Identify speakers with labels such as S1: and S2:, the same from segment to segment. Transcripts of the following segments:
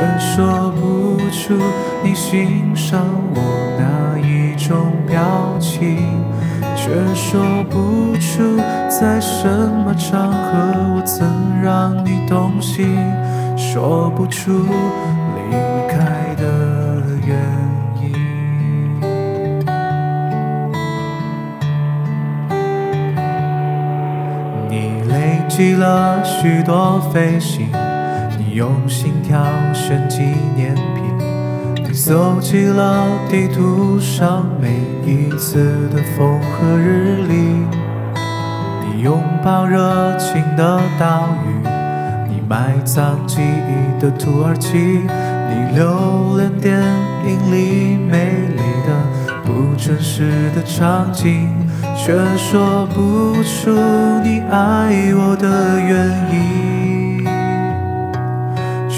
S1: 却说不出你欣赏我哪一种表情，却说不出在什么场合我曾让你动心，说不出离开的原因。你累积了许多飞行，用心挑选纪念品，你搜集了地图上每一次的风和日丽，你拥抱热情的岛屿，你埋葬记忆的土耳其，你留恋电影里美丽的不真实的场景，却说不出你爱我的原因，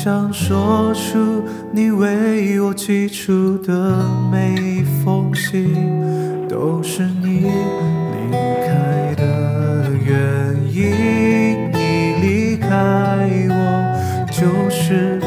S1: 想说出你为我寄出的每一封信都是你离开的原因你离开我就是